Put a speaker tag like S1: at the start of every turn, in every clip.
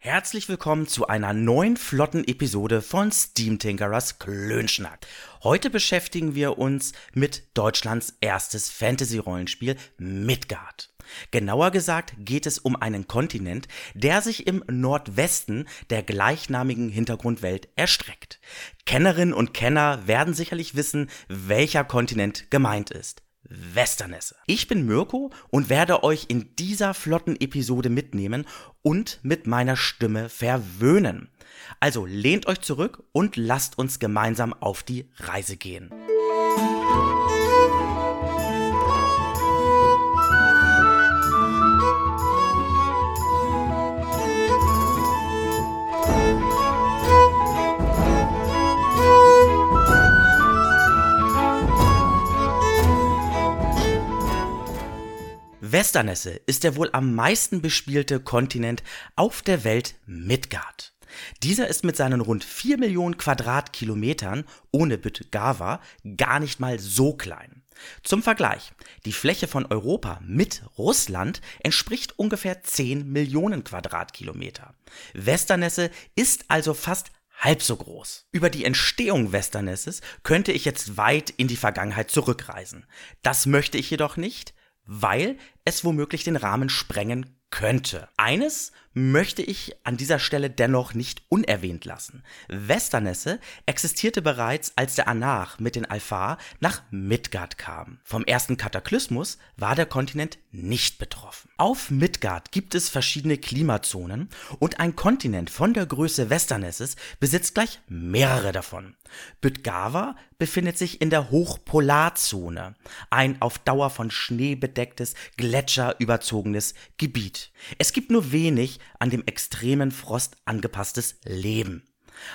S1: Herzlich willkommen zu einer neuen flotten Episode von Steam Tinkerers Klönschnack. Heute beschäftigen wir uns mit Deutschlands erstes Fantasy-Rollenspiel Midgard. Genauer gesagt geht es um einen Kontinent, der sich im Nordwesten der gleichnamigen Hintergrundwelt erstreckt. Kennerinnen und Kenner werden sicherlich wissen, welcher Kontinent gemeint ist. Westernesse. Ich bin Mirko und werde euch in dieser flotten Episode mitnehmen und mit meiner Stimme verwöhnen. Also lehnt euch zurück und lasst uns gemeinsam auf die Reise gehen. Westernesse ist der wohl am meisten bespielte Kontinent auf der Welt Midgard. Dieser ist mit seinen rund 4 Millionen Quadratkilometern ohne Bütgava gar nicht mal so klein. Zum Vergleich, die Fläche von Europa mit Russland entspricht ungefähr 10 Millionen Quadratkilometer. Westernesse ist also fast halb so groß. Über die Entstehung Westernesses könnte ich jetzt weit in die Vergangenheit zurückreisen. Das möchte ich jedoch nicht, weil es womöglich den Rahmen sprengen könnte. Eines möchte ich an dieser Stelle dennoch nicht unerwähnt lassen. Westernesse existierte bereits, als der Anach mit den Alpha nach Midgard kam. Vom ersten Kataklysmus war der Kontinent nicht betroffen. Auf Midgard gibt es verschiedene Klimazonen und ein Kontinent von der Größe Westernesses besitzt gleich mehrere davon. Bütgava befindet sich in der Hochpolarzone, ein auf Dauer von Schnee bedecktes, gletscherüberzogenes Gebiet. Es gibt nur wenig an dem extremen Frost angepasstes Leben.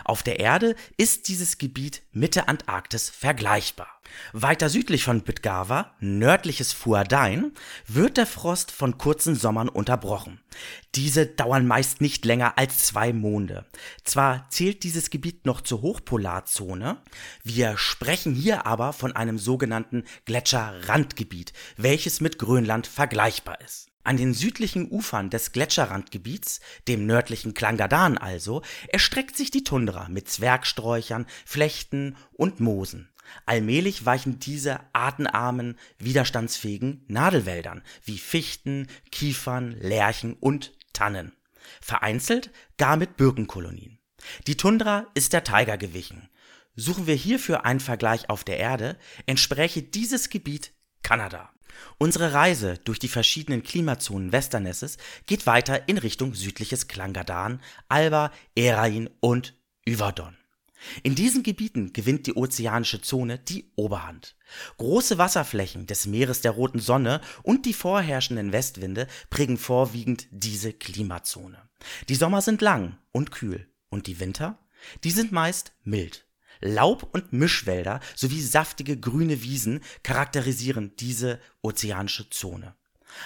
S1: Auf der Erde ist dieses Gebiet mit der Antarktis vergleichbar. Weiter südlich von Bitgawa, nördliches Fuadain, wird der Frost von kurzen Sommern unterbrochen. Diese dauern meist nicht länger als zwei Monde. Zwar zählt dieses Gebiet noch zur Hochpolarzone, wir sprechen hier aber von einem sogenannten Gletscherrandgebiet, welches mit Grönland vergleichbar ist. An den südlichen Ufern des Gletscherrandgebiets, dem nördlichen Klangadan also, erstreckt sich die Tundra mit Zwergsträuchern, Flechten und Moosen. Allmählich weichen diese artenarmen, widerstandsfähigen Nadelwäldern wie Fichten, Kiefern, Lärchen und Tannen. Vereinzelt gar mit Birkenkolonien. Die Tundra ist der Taiga gewichen. Suchen wir hierfür einen Vergleich auf der Erde, entspräche dieses Gebiet Kanada. Unsere Reise durch die verschiedenen Klimazonen Westernesses geht weiter in Richtung südliches Klangadan, Alba, Erain und Yverdon. In diesen Gebieten gewinnt die ozeanische Zone die Oberhand. Große Wasserflächen des Meeres der roten Sonne und die vorherrschenden Westwinde prägen vorwiegend diese Klimazone. Die Sommer sind lang und kühl und die Winter, die sind meist mild. Laub- und Mischwälder sowie saftige grüne Wiesen charakterisieren diese ozeanische Zone.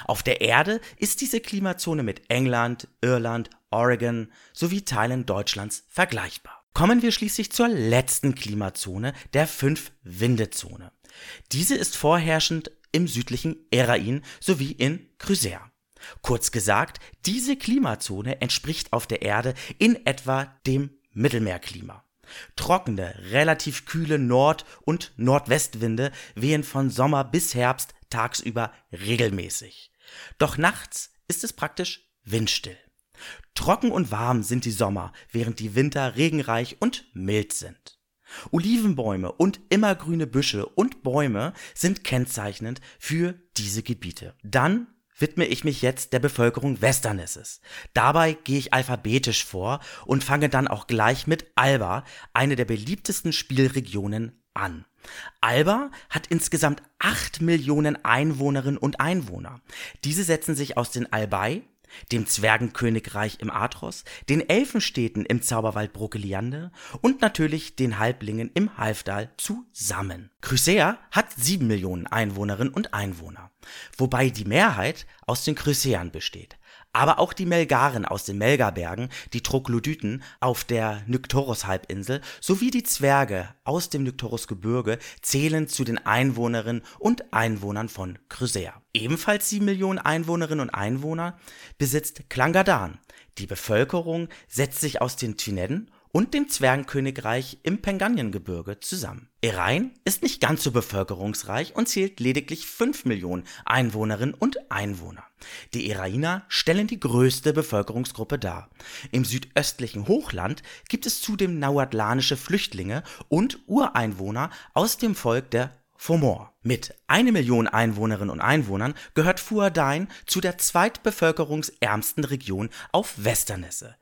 S1: Auf der Erde ist diese Klimazone mit England, Irland, Oregon sowie Teilen Deutschlands vergleichbar. Kommen wir schließlich zur letzten Klimazone, der Fünf-Winde-Zone. Diese ist vorherrschend im südlichen Erain sowie in Creuser. Kurz gesagt, diese Klimazone entspricht auf der Erde in etwa dem Mittelmeerklima. Trockene, relativ kühle Nord- und Nordwestwinde wehen von Sommer bis Herbst tagsüber regelmäßig. Doch nachts ist es praktisch windstill. Trocken und warm sind die Sommer, während die Winter regenreich und mild sind. Olivenbäume und immergrüne Büsche und Bäume sind kennzeichnend für diese Gebiete. Dann widme ich mich jetzt der Bevölkerung Westernesses. Dabei gehe ich alphabetisch vor und fange dann auch gleich mit Alba, eine der beliebtesten Spielregionen, an. Alba hat insgesamt acht Millionen Einwohnerinnen und Einwohner. Diese setzen sich aus den Albei, dem Zwergenkönigreich im Atros, den Elfenstädten im Zauberwald Brokeliande und natürlich den Halblingen im Halfdal zusammen. Chrysea hat sieben Millionen Einwohnerinnen und Einwohner, wobei die Mehrheit aus den Chryseern besteht aber auch die Melgaren aus den Melgabergen, die Troglodyten auf der Nyktoros-Halbinsel sowie die Zwerge aus dem Nyktoros-Gebirge zählen zu den Einwohnerinnen und Einwohnern von Crysea. Ebenfalls sieben Millionen Einwohnerinnen und Einwohner besitzt Klangadan, Die Bevölkerung setzt sich aus den Twinedden und dem Zwergenkönigreich im Penganiengebirge zusammen. Erain ist nicht ganz so bevölkerungsreich und zählt lediglich 5 Millionen Einwohnerinnen und Einwohner. Die Erainer stellen die größte Bevölkerungsgruppe dar. Im südöstlichen Hochland gibt es zudem nauatlanische Flüchtlinge und Ureinwohner aus dem Volk der Fomor. Mit eine Million Einwohnerinnen und Einwohnern gehört Fuadain zu der zweitbevölkerungsärmsten Region auf Westernesse.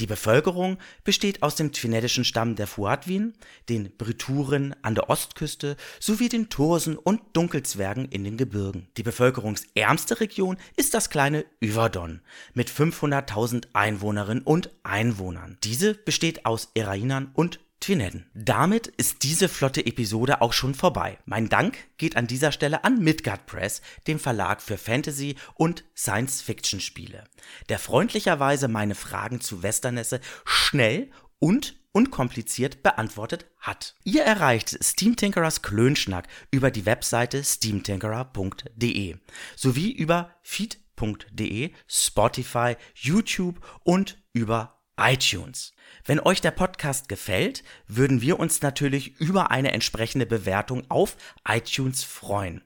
S1: Die Bevölkerung besteht aus dem twineddischen Stamm der Fuadwin, den Brituren an der Ostküste sowie den Tursen und Dunkelzwergen in den Gebirgen. Die bevölkerungsärmste Region ist das kleine Yverdon mit 500.000 Einwohnerinnen und Einwohnern. Diese besteht aus Erainern und Twinedden. Damit ist diese flotte Episode auch schon vorbei. Mein Dank geht an dieser Stelle an Midgard Press, dem Verlag für Fantasy und Science-Fiction-Spiele, der freundlicherweise meine Fragen zu Westernesse schnell und unkompliziert beantwortet hat. Ihr erreicht Steam Tinkerers Klönschnack über die Webseite steamtinkerer.de sowie über feed.de, Spotify, YouTube und über iTunes. Wenn euch der Podcast gefällt, würden wir uns natürlich über eine entsprechende Bewertung auf iTunes freuen.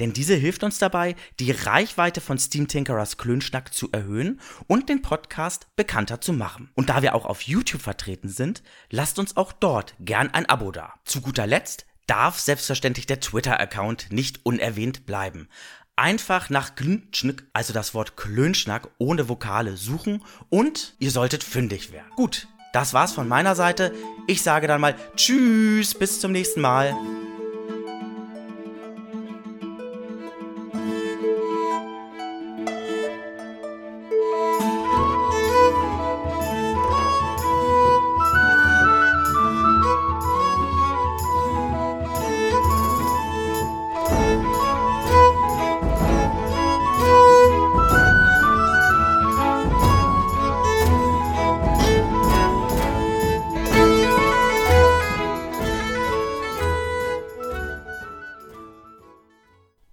S1: Denn diese hilft uns dabei, die Reichweite von Steam Tinkerers Klönschnack zu erhöhen und den Podcast bekannter zu machen. Und da wir auch auf YouTube vertreten sind, lasst uns auch dort gern ein Abo da. Zu guter Letzt darf selbstverständlich der Twitter-Account nicht unerwähnt bleiben einfach nach Glünschnick, also das Wort Klönschnack ohne Vokale suchen und ihr solltet fündig werden. Gut, das war's von meiner Seite. Ich sage dann mal Tschüss, bis zum nächsten Mal.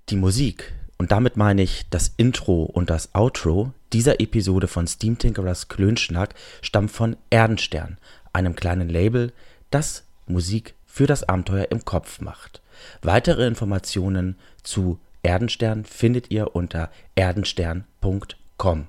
S1: Die Musik, und damit meine ich das Intro und das Outro dieser Episode von Steam Tinkerers Klönschnack, stammt von Erdenstern, einem kleinen Label, das Musik für das Abenteuer im Kopf macht. Weitere Informationen zu Erdenstern findet ihr unter erdenstern.com.